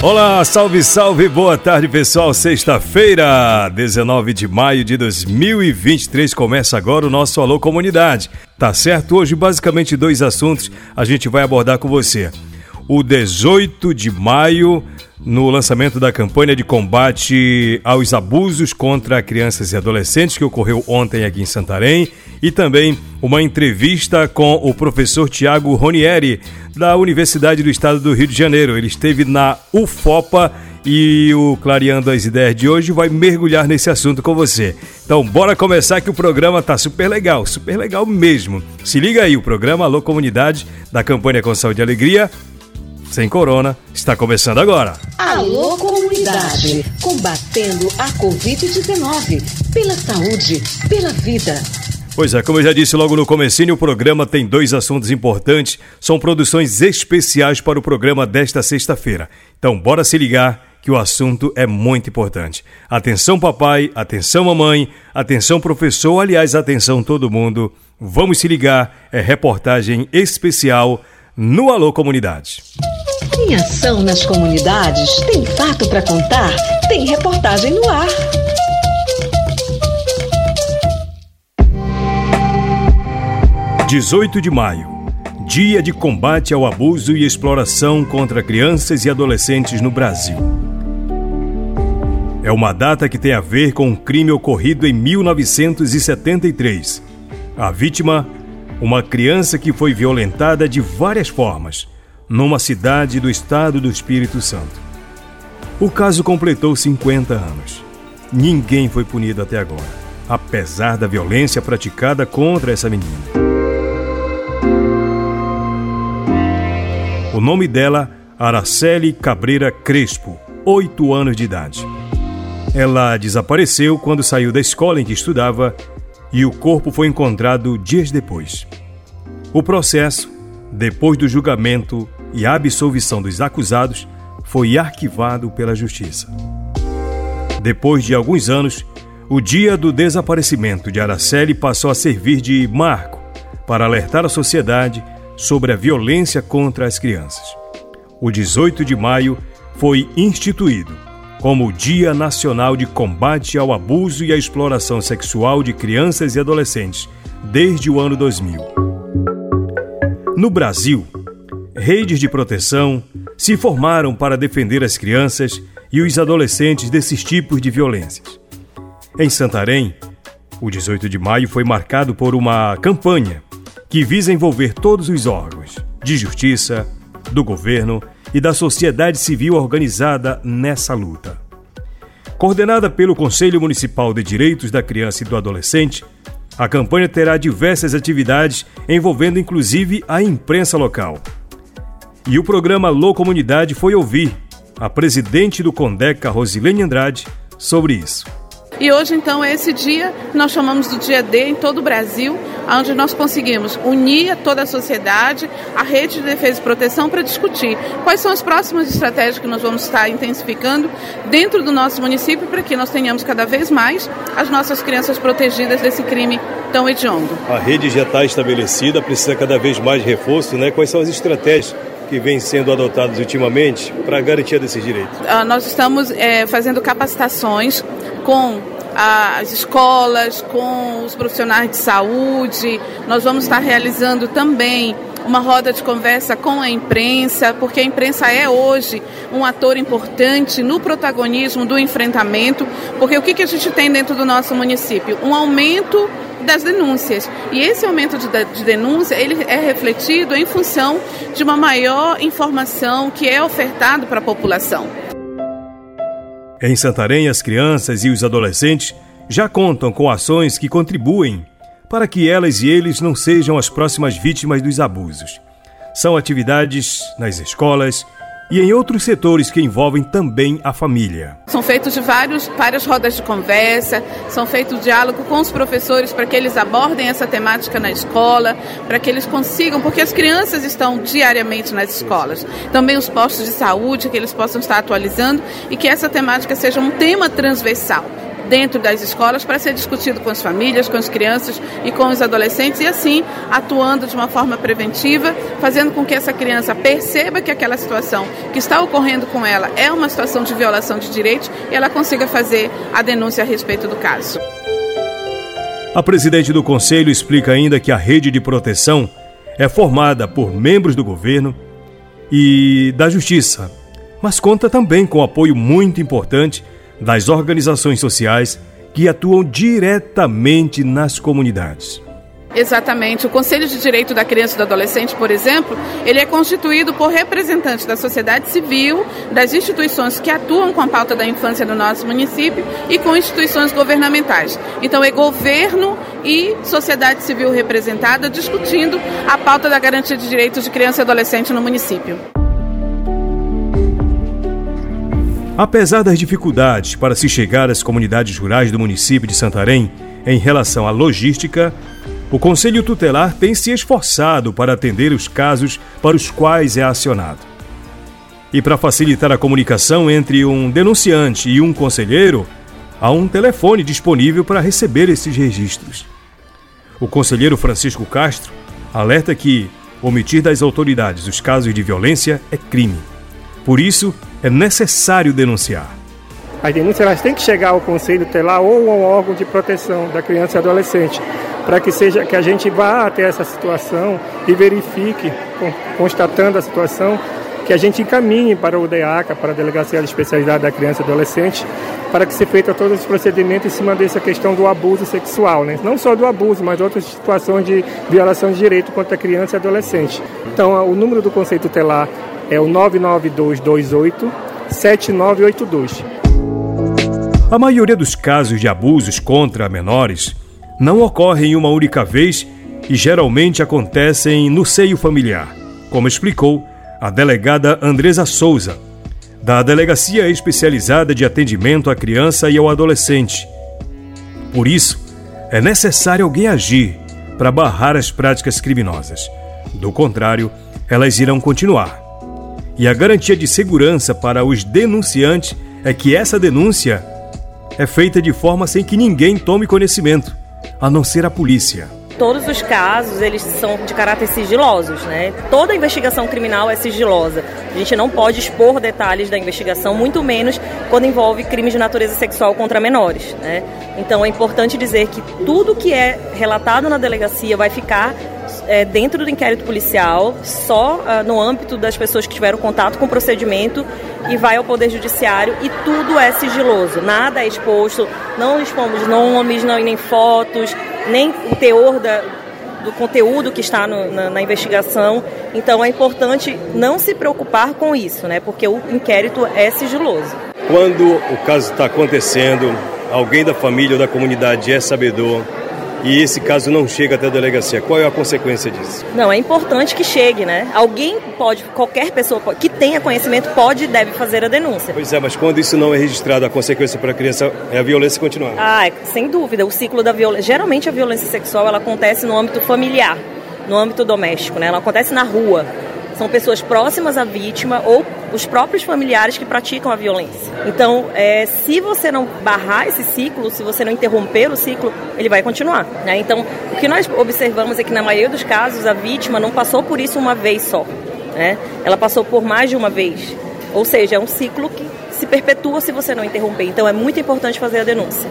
Olá, salve, salve, boa tarde pessoal. Sexta-feira, 19 de maio de 2023, começa agora o nosso Alô Comunidade. Tá certo? Hoje, basicamente, dois assuntos a gente vai abordar com você. O 18 de maio no lançamento da campanha de combate aos abusos contra crianças e adolescentes que ocorreu ontem aqui em Santarém e também uma entrevista com o professor Tiago Ronieri da Universidade do Estado do Rio de Janeiro. Ele esteve na UFOPA e o Clareando as Ideias de hoje vai mergulhar nesse assunto com você. Então, bora começar que o programa tá super legal, super legal mesmo. Se liga aí, o programa Alô Comunidade da campanha Com Saúde e Alegria sem corona, está começando agora. Alô comunidade, combatendo a Covid-19, pela saúde, pela vida. Pois é, como eu já disse logo no comecinho, o programa tem dois assuntos importantes, são produções especiais para o programa desta sexta-feira. Então, bora se ligar que o assunto é muito importante. Atenção papai, atenção mamãe, atenção professor, aliás, atenção todo mundo. Vamos se ligar, é reportagem especial no Alô Comunidade. Tem ação nas comunidades, tem fato para contar, tem reportagem no ar. Dezoito de maio, Dia de combate ao abuso e exploração contra crianças e adolescentes no Brasil. É uma data que tem a ver com um crime ocorrido em 1973. A vítima uma criança que foi violentada de várias formas, numa cidade do estado do Espírito Santo. O caso completou 50 anos. Ninguém foi punido até agora, apesar da violência praticada contra essa menina. O nome dela, Araceli Cabreira Crespo, 8 anos de idade. Ela desapareceu quando saiu da escola em que estudava e o corpo foi encontrado dias depois. O processo, depois do julgamento e absolvição dos acusados, foi arquivado pela Justiça. Depois de alguns anos, o dia do desaparecimento de Araceli passou a servir de marco para alertar a sociedade sobre a violência contra as crianças. O 18 de maio foi instituído como o Dia Nacional de Combate ao Abuso e à Exploração Sexual de Crianças e Adolescentes, desde o ano 2000. No Brasil, redes de proteção se formaram para defender as crianças e os adolescentes desses tipos de violências. Em Santarém, o 18 de maio foi marcado por uma campanha que visa envolver todos os órgãos de justiça, do governo e da sociedade civil organizada nessa luta. Coordenada pelo Conselho Municipal de Direitos da Criança e do Adolescente, a campanha terá diversas atividades envolvendo inclusive a imprensa local. E o programa Lô Comunidade foi ouvir a presidente do Condeca, Rosilene Andrade, sobre isso. E hoje, então, é esse dia, nós chamamos do Dia D em todo o Brasil, onde nós conseguimos unir toda a sociedade, a rede de defesa e proteção, para discutir quais são as próximas estratégias que nós vamos estar intensificando dentro do nosso município para que nós tenhamos cada vez mais as nossas crianças protegidas desse crime tão hediondo. A rede já está estabelecida, precisa cada vez mais de reforço, né? Quais são as estratégias que vêm sendo adotadas ultimamente para garantia desses direitos? Uh, nós estamos é, fazendo capacitações com as escolas, com os profissionais de saúde. Nós vamos estar realizando também uma roda de conversa com a imprensa, porque a imprensa é hoje um ator importante no protagonismo do enfrentamento, porque o que, que a gente tem dentro do nosso município? Um aumento das denúncias. E esse aumento de, de denúncia, ele é refletido em função de uma maior informação que é ofertado para a população. Em Santarém, as crianças e os adolescentes já contam com ações que contribuem para que elas e eles não sejam as próximas vítimas dos abusos. São atividades nas escolas, e em outros setores que envolvem também a família. São feitos vários, várias rodas de conversa, são feitos diálogo com os professores para que eles abordem essa temática na escola, para que eles consigam, porque as crianças estão diariamente nas escolas. Também os postos de saúde, que eles possam estar atualizando e que essa temática seja um tema transversal dentro das escolas para ser discutido com as famílias, com as crianças e com os adolescentes e assim atuando de uma forma preventiva, fazendo com que essa criança perceba que aquela situação que está ocorrendo com ela é uma situação de violação de direitos e ela consiga fazer a denúncia a respeito do caso. A presidente do conselho explica ainda que a rede de proteção é formada por membros do governo e da justiça, mas conta também com apoio muito importante das organizações sociais que atuam diretamente nas comunidades. Exatamente. O Conselho de Direito da Criança e do Adolescente, por exemplo, ele é constituído por representantes da sociedade civil, das instituições que atuam com a pauta da infância no nosso município e com instituições governamentais. Então é governo e sociedade civil representada discutindo a pauta da garantia de direitos de criança e adolescente no município. Apesar das dificuldades para se chegar às comunidades rurais do município de Santarém em relação à logística, o Conselho Tutelar tem se esforçado para atender os casos para os quais é acionado. E para facilitar a comunicação entre um denunciante e um conselheiro, há um telefone disponível para receber esses registros. O conselheiro Francisco Castro alerta que omitir das autoridades os casos de violência é crime. Por isso, é necessário denunciar. As denúncias elas têm que chegar ao conselho telar ou ao órgão de proteção da criança e adolescente, para que seja que a gente vá até essa situação e verifique, constatando a situação, que a gente encaminhe para o DEACA, para a Delegacia de Especialidade da Criança e Adolescente, para que se feita todos os procedimentos em cima dessa questão do abuso sexual, né? não só do abuso, mas outras situações de violação de direito contra a criança e adolescente. Então, o número do conceito telar é o 99228 7982. A maioria dos casos de abusos contra menores não ocorrem uma única vez e geralmente acontecem no seio familiar, como explicou a delegada Andresa Souza, da Delegacia Especializada de Atendimento à Criança e ao Adolescente. Por isso, é necessário alguém agir para barrar as práticas criminosas. Do contrário, elas irão continuar. E a garantia de segurança para os denunciantes é que essa denúncia é feita de forma sem que ninguém tome conhecimento, a não ser a polícia. Todos os casos, eles são de caráter sigilosos, né? Toda investigação criminal é sigilosa. A gente não pode expor detalhes da investigação, muito menos quando envolve crimes de natureza sexual contra menores, né? Então é importante dizer que tudo que é relatado na delegacia vai ficar é, dentro do inquérito policial, só uh, no âmbito das pessoas que tiveram contato com o procedimento e vai ao Poder Judiciário e tudo é sigiloso, nada é exposto, não expomos nomes, não, nem fotos, nem o teor da, do conteúdo que está no, na, na, investigação. Então é importante não se preocupar com isso, né? Porque o inquérito é sigiloso. Quando o caso está acontecendo, alguém da família ou da comunidade é sabedor, e esse caso não chega até a delegacia. Qual é a consequência disso? Não, é importante que chegue, né? Alguém pode, qualquer pessoa que tenha conhecimento pode e deve fazer a denúncia. Pois é, mas quando isso não é registrado, a consequência para a criança é a violência continuar. Ah, é, sem dúvida. O ciclo da violência. Geralmente a violência sexual ela acontece no âmbito familiar, no âmbito doméstico, né? Ela acontece na rua são pessoas próximas à vítima ou os próprios familiares que praticam a violência. Então, é, se você não barrar esse ciclo, se você não interromper o ciclo, ele vai continuar. Né? Então, o que nós observamos é que na maioria dos casos a vítima não passou por isso uma vez só, né? Ela passou por mais de uma vez. Ou seja, é um ciclo que se perpetua se você não interromper. Então, é muito importante fazer a denúncia.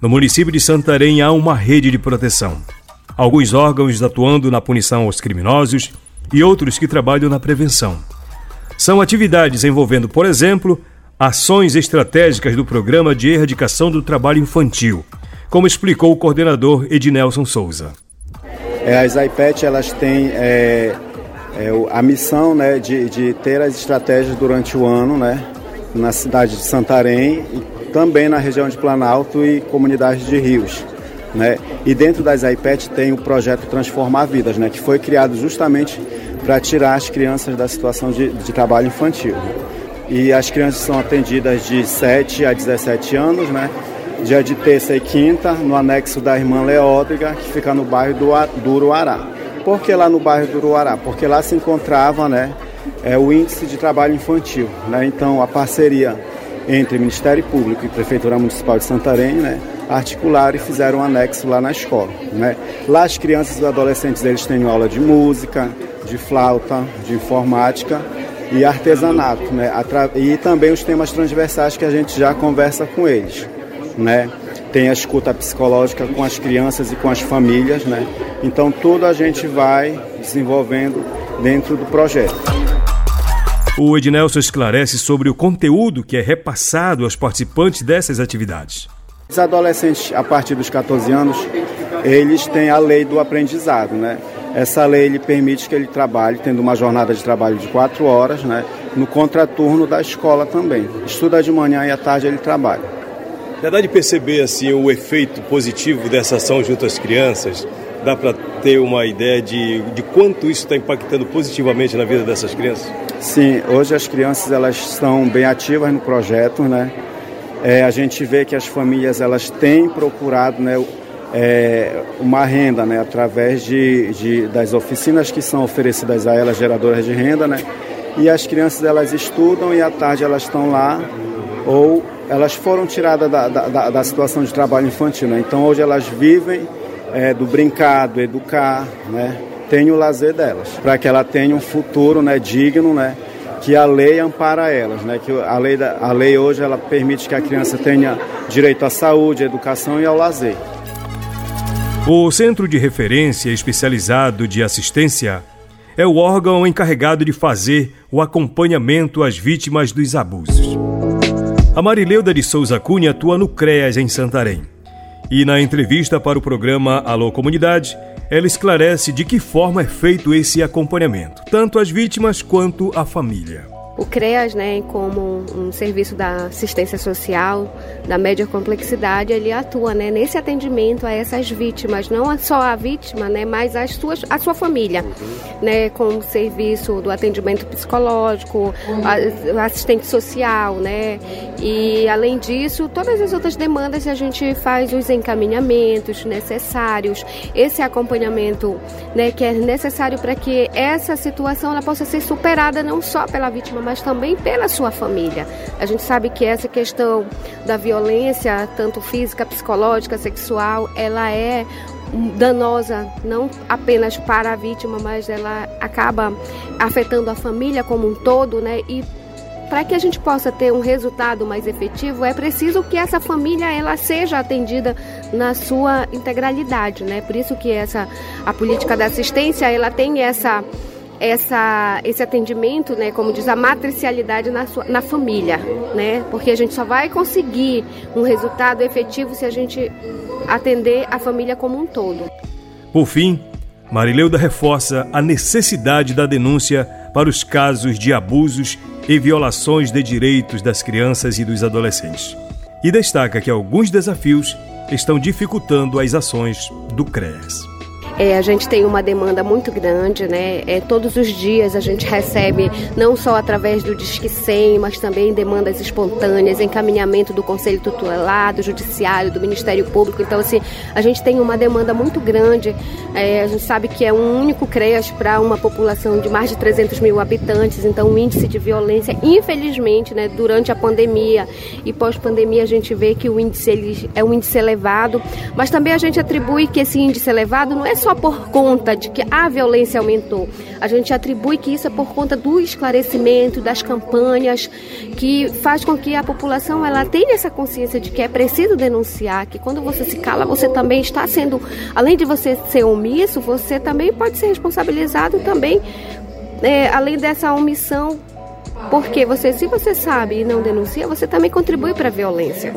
No município de Santarém há uma rede de proteção. Alguns órgãos atuando na punição aos criminosos e outros que trabalham na prevenção. São atividades envolvendo, por exemplo, ações estratégicas do Programa de Erradicação do Trabalho Infantil, como explicou o coordenador Ednelson Souza. É, as IPET elas têm é, é, a missão né, de, de ter as estratégias durante o ano, né, na cidade de Santarém e também na região de Planalto e comunidades de rios. Né? E dentro das IPET tem o projeto Transformar Vidas, né? que foi criado justamente para tirar as crianças da situação de, de trabalho infantil. E as crianças são atendidas de 7 a 17 anos, né? dia de terça e quinta, no anexo da irmã Leódriga, que fica no bairro do, do Uruará. Por que lá no bairro do Uruará? Porque lá se encontrava né, é, o índice de trabalho infantil. Né? Então, a parceria entre Ministério Público e Prefeitura Municipal de Santarém, né, articularam e fizeram um anexo lá na escola. Né? Lá as crianças e os adolescentes eles têm aula de música, de flauta, de informática e artesanato, né? E também os temas transversais que a gente já conversa com eles, né? Tem a escuta psicológica com as crianças e com as famílias, né? Então tudo a gente vai desenvolvendo dentro do projeto. O Ednelson esclarece sobre o conteúdo que é repassado aos participantes dessas atividades. Os adolescentes, a partir dos 14 anos, eles têm a lei do aprendizado, né? Essa lei permite que ele trabalhe, tendo uma jornada de trabalho de quatro horas, né? No contraturno da escola também. Estuda de manhã e à tarde ele trabalha. Já dá de perceber assim o efeito positivo dessa ação junto às crianças? Dá para ter uma ideia de, de quanto isso está impactando positivamente na vida dessas crianças? Sim, hoje as crianças elas estão bem ativas no projeto, né? É, a gente vê que as famílias elas têm procurado né, é, uma renda né, através de, de, das oficinas que são oferecidas a elas, geradoras de renda, né? E as crianças elas estudam e à tarde elas estão lá ou elas foram tiradas da, da, da situação de trabalho infantil. Né? Então hoje elas vivem é, do brincar, do educar, né? tem o lazer delas, para que ela tenha um futuro né, digno, né? Que a lei ampara elas, né? Que a lei, da, a lei hoje ela permite que a criança tenha direito à saúde, à educação e ao lazer. O Centro de Referência Especializado de Assistência é o órgão encarregado de fazer o acompanhamento às vítimas dos abusos. A Marileuda de Souza Cunha atua no CREAS em Santarém. E na entrevista para o programa Alô Comunidade, ela esclarece de que forma é feito esse acompanhamento, tanto às vítimas quanto à família. O CREAS, né, como um serviço da assistência social da média complexidade, ele atua né, nesse atendimento a essas vítimas, não só a vítima, né, mas as suas, a sua família, né, com o serviço do atendimento psicológico, assistente social, né, e além disso, todas as outras demandas a gente faz os encaminhamentos necessários, esse acompanhamento, né, que é necessário para que essa situação ela possa ser superada não só pela vítima, mas também pela sua família. A gente sabe que essa questão da violência, tanto física, psicológica, sexual, ela é danosa não apenas para a vítima, mas ela acaba afetando a família como um todo, né? E para que a gente possa ter um resultado mais efetivo, é preciso que essa família ela seja atendida na sua integralidade, né? Por isso que essa a política da assistência, ela tem essa essa, esse atendimento, né, como diz, a matricialidade na, sua, na família, né? Porque a gente só vai conseguir um resultado efetivo se a gente atender a família como um todo. Por fim, Marileuda reforça a necessidade da denúncia para os casos de abusos e violações de direitos das crianças e dos adolescentes. E destaca que alguns desafios estão dificultando as ações do CREAS. É, a gente tem uma demanda muito grande, né? É, todos os dias a gente recebe, não só através do Disque 100, mas também demandas espontâneas, encaminhamento do Conselho Tutelar, do Judiciário, do Ministério Público. Então, assim, a gente tem uma demanda muito grande. É, a gente sabe que é um único CREAS para uma população de mais de 300 mil habitantes, então o índice de violência, infelizmente, né, durante a pandemia e pós-pandemia, a gente vê que o índice ele, é um índice elevado, mas também a gente atribui que esse índice elevado não é só por conta de que a violência aumentou. A gente atribui que isso é por conta do esclarecimento, das campanhas, que faz com que a população ela tenha essa consciência de que é preciso denunciar, que quando você se cala, você também está sendo, além de você ser omisso, você também pode ser responsabilizado também, é, além dessa omissão, porque você, se você sabe e não denuncia, você também contribui para a violência.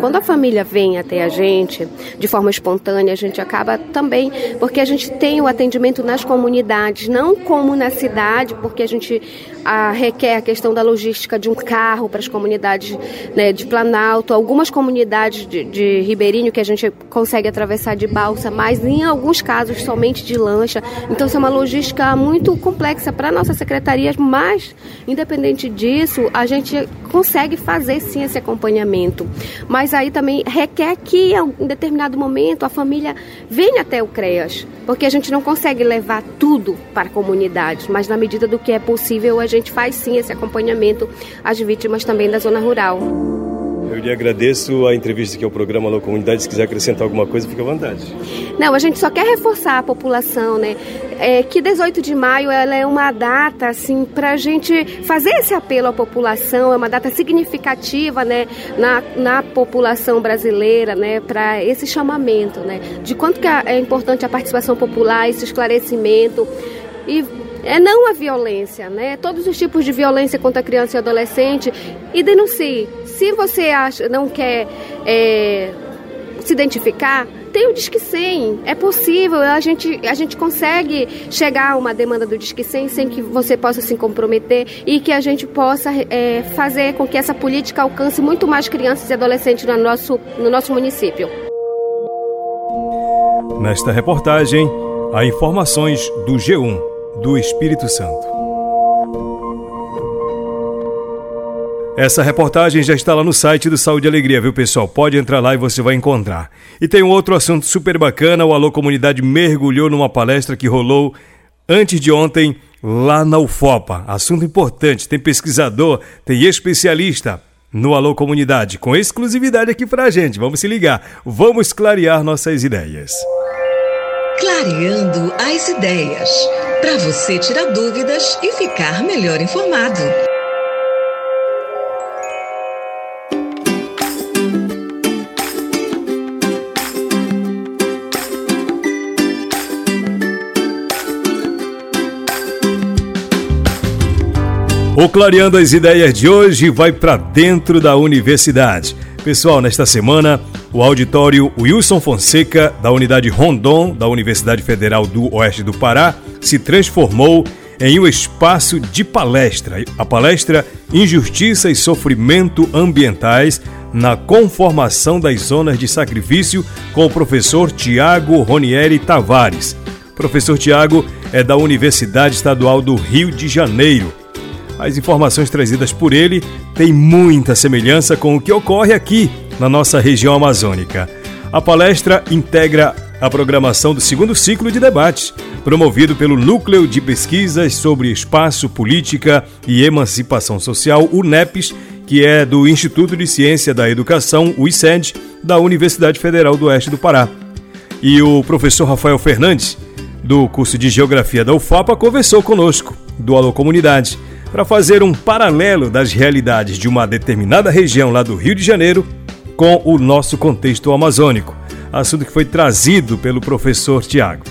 Quando a família vem até a gente de forma espontânea, a gente acaba também, porque a gente tem o atendimento nas comunidades, não como na cidade, porque a gente a, requer a questão da logística de um carro para as comunidades né, de Planalto, algumas comunidades de, de Ribeirinho que a gente consegue atravessar de balsa, mas em alguns casos somente de lancha. Então, isso é uma logística muito complexa para nossas secretarias, mas, independente disso, a gente consegue fazer sim esse acompanhamento. Mas aí também requer que, em determinado momento, a família venha até o CREAS, porque a gente não consegue levar tudo para a comunidade, mas na medida do que é possível, a gente faz sim esse acompanhamento às vítimas também da zona rural. Eu lhe agradeço a entrevista aqui ao programa Alô Comunidade. Se quiser acrescentar alguma coisa, fica à vontade. Não, a gente só quer reforçar a população, né? É, que 18 de maio ela é uma data, assim, para a gente fazer esse apelo à população, é uma data significativa, né, na, na população brasileira, né, para esse chamamento, né, de quanto que é importante a participação popular, esse esclarecimento. E é não a violência, né? Todos os tipos de violência contra criança e adolescente e denuncie. Se você acha, não quer é, se identificar, tem o Disque 100. É possível, a gente, a gente consegue chegar a uma demanda do Disque 100 sem que você possa se comprometer e que a gente possa é, fazer com que essa política alcance muito mais crianças e adolescentes no nosso, no nosso município. Nesta reportagem, há informações do G1 do Espírito Santo. Essa reportagem já está lá no site do Saúde e Alegria, viu pessoal? Pode entrar lá e você vai encontrar. E tem um outro assunto super bacana: o Alô Comunidade mergulhou numa palestra que rolou antes de ontem lá na UFOPA. Assunto importante: tem pesquisador, tem especialista no Alô Comunidade, com exclusividade aqui pra gente. Vamos se ligar, vamos clarear nossas ideias. Clareando as ideias para você tirar dúvidas e ficar melhor informado. O Clareando as Ideias de hoje vai para dentro da universidade. Pessoal, nesta semana, o auditório Wilson Fonseca, da Unidade Rondon, da Universidade Federal do Oeste do Pará, se transformou em um espaço de palestra. A palestra Injustiça e Sofrimento Ambientais na Conformação das Zonas de Sacrifício, com o professor Tiago Ronieri Tavares. O professor Tiago é da Universidade Estadual do Rio de Janeiro as informações trazidas por ele têm muita semelhança com o que ocorre aqui na nossa região amazônica. A palestra integra a programação do segundo ciclo de debates, promovido pelo Núcleo de Pesquisas sobre Espaço, Política e Emancipação Social, o NEPES, que é do Instituto de Ciência da Educação, o ICED, da Universidade Federal do Oeste do Pará. E o professor Rafael Fernandes, do curso de Geografia da UFAPA, conversou conosco, do Alô Comunidade para fazer um paralelo das realidades de uma determinada região lá do Rio de Janeiro com o nosso contexto amazônico, assunto que foi trazido pelo professor Tiago.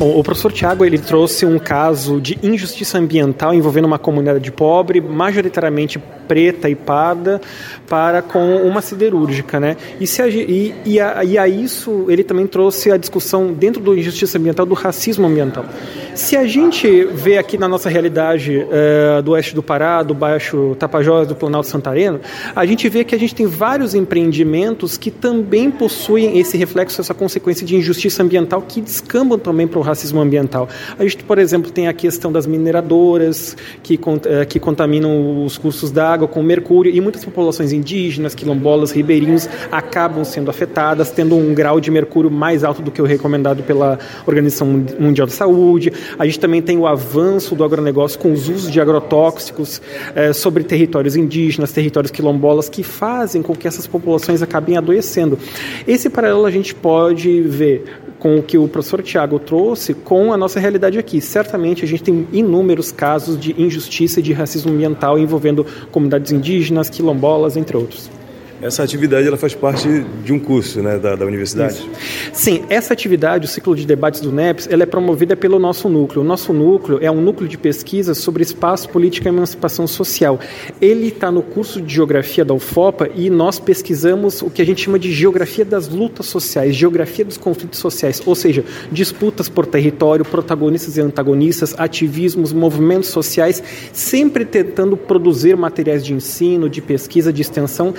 Bom, o professor Tiago ele trouxe um caso de injustiça ambiental envolvendo uma comunidade pobre, majoritariamente preta e parda para com uma siderúrgica, né? E, se a, e, e, a, e a isso ele também trouxe a discussão dentro do injustiça ambiental do racismo ambiental. Se a gente vê aqui na nossa realidade é, do oeste do Pará, do Baixo Tapajós, do Planalto Santareno, a gente vê que a gente tem vários empreendimentos que também possuem esse reflexo, essa consequência de injustiça ambiental que descambam também para o racismo ambiental. A gente, por exemplo, tem a questão das mineradoras que, é, que contaminam os cursos d'água, água com mercúrio e muitas populações indígenas, quilombolas, ribeirinhos acabam sendo afetadas, tendo um grau de mercúrio mais alto do que o recomendado pela Organização Mundial da Saúde. A gente também tem o avanço do agronegócio com os usos de agrotóxicos é, sobre territórios indígenas, territórios quilombolas, que fazem com que essas populações acabem adoecendo. Esse paralelo a gente pode ver com o que o professor Tiago trouxe com a nossa realidade aqui. Certamente a gente tem inúmeros casos de injustiça e de racismo ambiental envolvendo comunidades indígenas, quilombolas, entre outros. Essa atividade ela faz parte de um curso né, da, da universidade? Isso. Sim, essa atividade, o ciclo de debates do NEPS, ela é promovida pelo nosso núcleo. O nosso núcleo é um núcleo de pesquisa sobre espaço, política e emancipação social. Ele está no curso de geografia da UFOPA e nós pesquisamos o que a gente chama de geografia das lutas sociais, geografia dos conflitos sociais, ou seja, disputas por território, protagonistas e antagonistas, ativismos, movimentos sociais, sempre tentando produzir materiais de ensino, de pesquisa, de extensão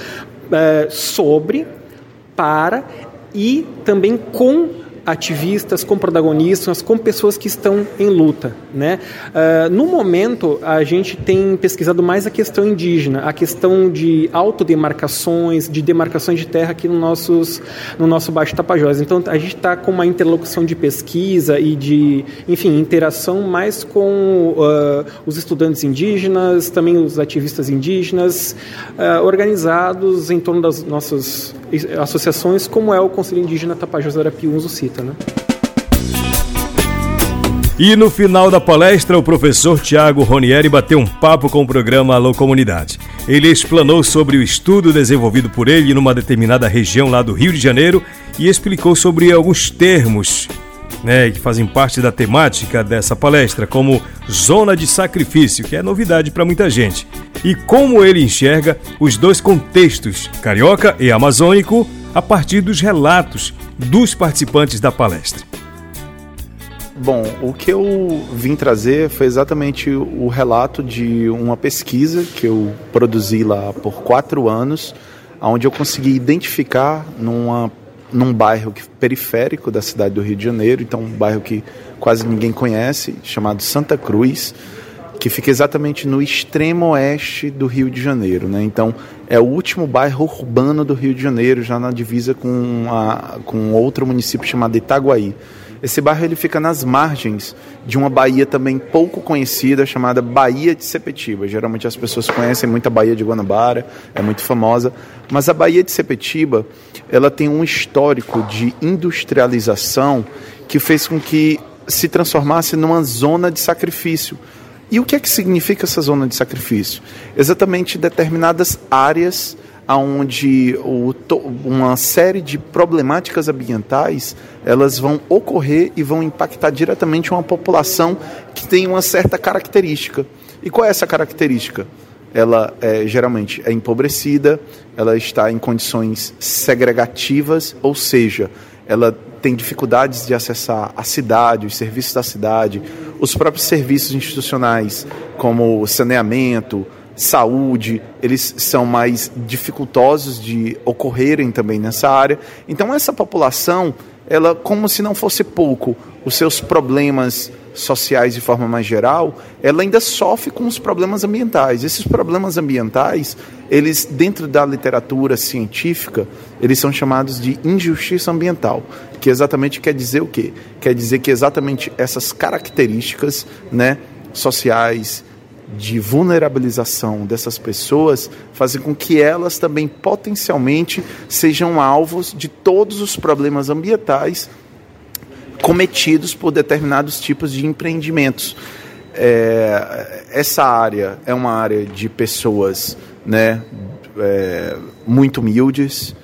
sobre, para e também com ativistas, com protagonistas, com pessoas que estão em luta. Né? Uh, no momento, a gente tem pesquisado mais a questão indígena, a questão de autodemarcações, de demarcações de terra aqui no, nossos, no nosso Baixo Tapajós. Então, a gente está com uma interlocução de pesquisa e de, enfim, interação mais com uh, os estudantes indígenas, também os ativistas indígenas, uh, organizados em torno das nossas associações, como é o Conselho Indígena Tapajós Arapiuns, o CITA. Né? E no final da palestra, o professor Tiago Ronieri bateu um papo com o programa Alô Comunidade. Ele explanou sobre o estudo desenvolvido por ele numa determinada região lá do Rio de Janeiro e explicou sobre alguns termos né, que fazem parte da temática dessa palestra, como zona de sacrifício, que é novidade para muita gente, e como ele enxerga os dois contextos, carioca e amazônico, a partir dos relatos dos participantes da palestra. Bom, o que eu vim trazer foi exatamente o relato de uma pesquisa que eu produzi lá por quatro anos, onde eu consegui identificar numa num bairro periférico da cidade do Rio de Janeiro, então um bairro que quase ninguém conhece, chamado Santa Cruz, que fica exatamente no extremo oeste do Rio de Janeiro. Né? Então, é o último bairro urbano do Rio de Janeiro, já na divisa com, a, com outro município chamado Itaguaí. Esse bairro ele fica nas margens de uma baía também pouco conhecida chamada Baía de Sepetiba. Geralmente as pessoas conhecem muito a Baía de Guanabara, é muito famosa, mas a Baía de Sepetiba, ela tem um histórico de industrialização que fez com que se transformasse numa zona de sacrifício. E o que é que significa essa zona de sacrifício? Exatamente determinadas áreas onde uma série de problemáticas ambientais elas vão ocorrer e vão impactar diretamente uma população que tem uma certa característica. E qual é essa característica? Ela é, geralmente é empobrecida, ela está em condições segregativas, ou seja, ela tem dificuldades de acessar a cidade, os serviços da cidade, os próprios serviços institucionais, como saneamento, saúde, eles são mais dificultosos de ocorrerem também nessa área. Então essa população, ela como se não fosse pouco, os seus problemas sociais de forma mais geral, ela ainda sofre com os problemas ambientais. Esses problemas ambientais, eles dentro da literatura científica, eles são chamados de injustiça ambiental, que exatamente quer dizer o quê? Quer dizer que exatamente essas características, né, sociais, de vulnerabilização dessas pessoas fazem com que elas também potencialmente sejam alvos de todos os problemas ambientais cometidos por determinados tipos de empreendimentos. É, essa área é uma área de pessoas né, é, muito humildes,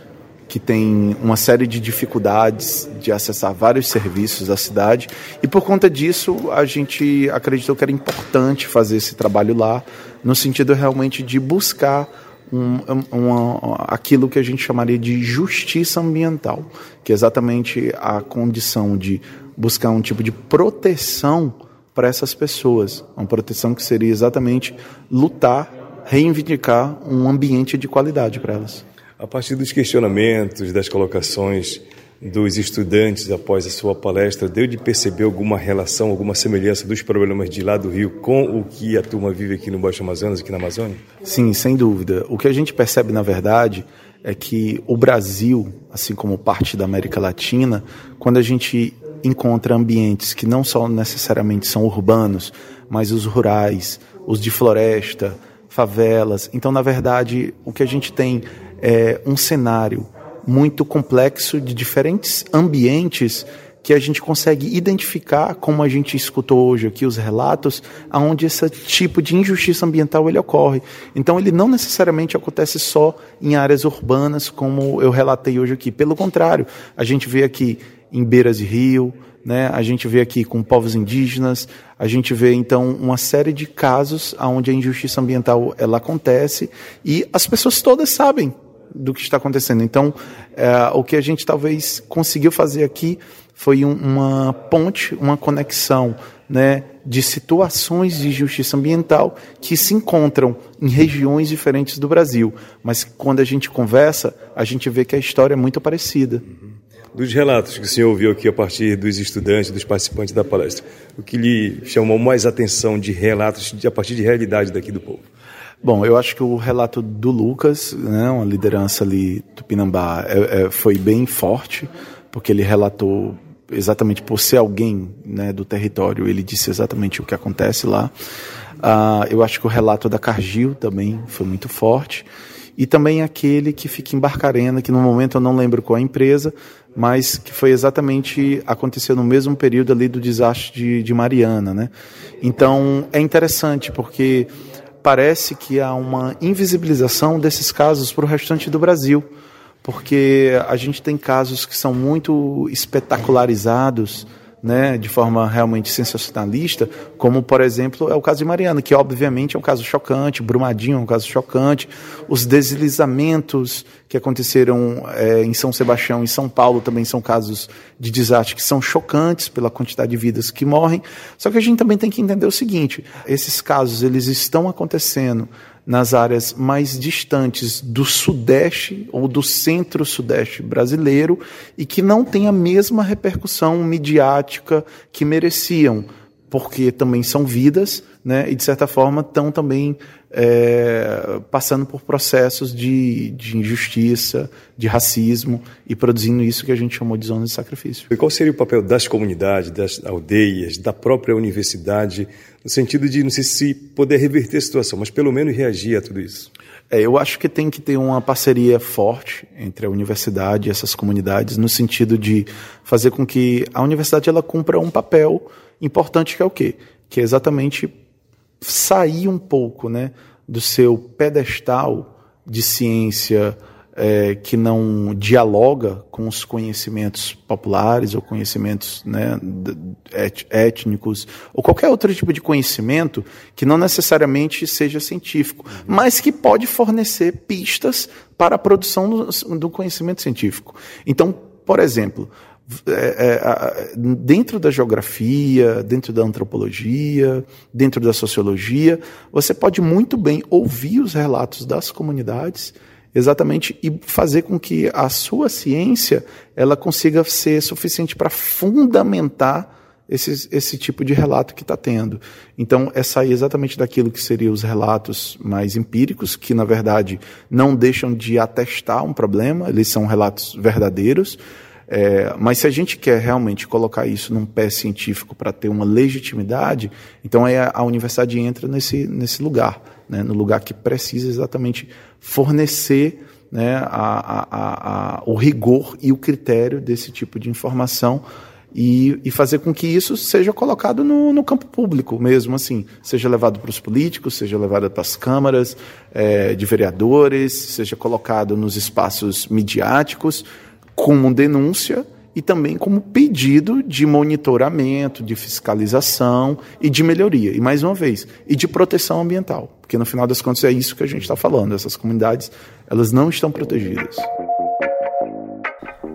que tem uma série de dificuldades de acessar vários serviços da cidade e por conta disso a gente acreditou que era importante fazer esse trabalho lá no sentido realmente de buscar um, uma, aquilo que a gente chamaria de justiça ambiental, que é exatamente a condição de buscar um tipo de proteção para essas pessoas, uma proteção que seria exatamente lutar, reivindicar um ambiente de qualidade para elas. A partir dos questionamentos, das colocações dos estudantes após a sua palestra, deu de perceber alguma relação, alguma semelhança dos problemas de lá do Rio com o que a turma vive aqui no Baixo Amazonas, aqui na Amazônia? Sim, sem dúvida. O que a gente percebe, na verdade, é que o Brasil, assim como parte da América Latina, quando a gente encontra ambientes que não só necessariamente são urbanos, mas os rurais, os de floresta, favelas. Então, na verdade, o que a gente tem é um cenário muito complexo de diferentes ambientes que a gente consegue identificar, como a gente escutou hoje aqui os relatos, aonde esse tipo de injustiça ambiental ele ocorre. Então ele não necessariamente acontece só em áreas urbanas, como eu relatei hoje aqui. Pelo contrário, a gente vê aqui em beiras de rio, né? A gente vê aqui com povos indígenas, a gente vê então uma série de casos onde a injustiça ambiental ela acontece e as pessoas todas sabem do que está acontecendo. Então, é, o que a gente talvez conseguiu fazer aqui foi um, uma ponte, uma conexão né, de situações de justiça ambiental que se encontram em regiões diferentes do Brasil. Mas quando a gente conversa, a gente vê que a história é muito parecida. Uhum dos relatos que o senhor ouviu aqui a partir dos estudantes, dos participantes da palestra, o que lhe chamou mais atenção de relatos a partir de realidade daqui do povo? Bom, eu acho que o relato do Lucas, né, uma liderança ali do Pinambá, é, é, foi bem forte, porque ele relatou exatamente por ser alguém né, do território, ele disse exatamente o que acontece lá. Uh, eu acho que o relato da Cargill também foi muito forte. E também aquele que fica em Barcarena, que no momento eu não lembro qual é a empresa, mas que foi exatamente aconteceu no mesmo período ali do desastre de, de Mariana, né? Então é interessante porque parece que há uma invisibilização desses casos para o restante do Brasil, porque a gente tem casos que são muito espetacularizados né, de forma realmente sensacionalista, como por exemplo é o caso de Mariana, que obviamente é um caso chocante, Brumadinho é um caso chocante, os deslizamentos que aconteceram é, em São Sebastião e São Paulo também são casos de desastre que são chocantes pela quantidade de vidas que morrem. Só que a gente também tem que entender o seguinte: esses casos eles estão acontecendo nas áreas mais distantes do sudeste ou do centro-sudeste brasileiro e que não têm a mesma repercussão midiática que mereciam, porque também são vidas, né, e de certa forma estão também é, passando por processos de, de injustiça, de racismo e produzindo isso que a gente chamou de zona de sacrifício. E qual seria o papel das comunidades, das aldeias, da própria universidade, no sentido de, não sei se poder reverter a situação, mas pelo menos reagir a tudo isso? É, eu acho que tem que ter uma parceria forte entre a universidade e essas comunidades, no sentido de fazer com que a universidade ela cumpra um papel importante que é o quê? Que é exatamente sair um pouco né, do seu pedestal de ciência é, que não dialoga com os conhecimentos populares ou conhecimentos né, étnicos ou qualquer outro tipo de conhecimento que não necessariamente seja científico, mas que pode fornecer pistas para a produção do, do conhecimento científico. Então, por exemplo, é, é, dentro da geografia, dentro da antropologia, dentro da sociologia, você pode muito bem ouvir os relatos das comunidades exatamente e fazer com que a sua ciência ela consiga ser suficiente para fundamentar esse, esse tipo de relato que está tendo. Então, é sair exatamente daquilo que seriam os relatos mais empíricos, que na verdade não deixam de atestar um problema, eles são relatos verdadeiros, é, mas se a gente quer realmente colocar isso num pé científico para ter uma legitimidade, então aí a, a universidade entra nesse, nesse lugar, né, no lugar que precisa exatamente fornecer né, a, a, o rigor e o critério desse tipo de informação e, e fazer com que isso seja colocado no, no campo público mesmo, assim, seja levado para os políticos, seja levado para as câmaras é, de vereadores, seja colocado nos espaços midiáticos, como denúncia e também como pedido de monitoramento, de fiscalização e de melhoria. E mais uma vez, e de proteção ambiental, porque no final das contas é isso que a gente está falando. Essas comunidades elas não estão protegidas.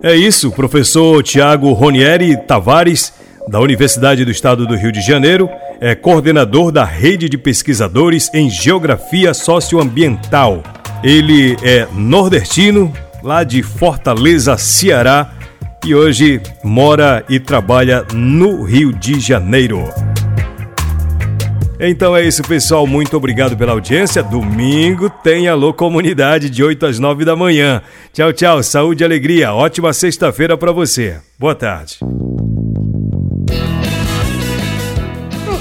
É isso, professor Tiago Ronieri Tavares, da Universidade do Estado do Rio de Janeiro, é coordenador da rede de pesquisadores em geografia socioambiental. Ele é nordestino, lá de Fortaleza, Ceará, e hoje mora e trabalha no Rio de Janeiro. Então é isso, pessoal. Muito obrigado pela audiência. Domingo tem Alô Comunidade de 8 às 9 da manhã. Tchau, tchau. Saúde e alegria. Ótima sexta-feira para você. Boa tarde.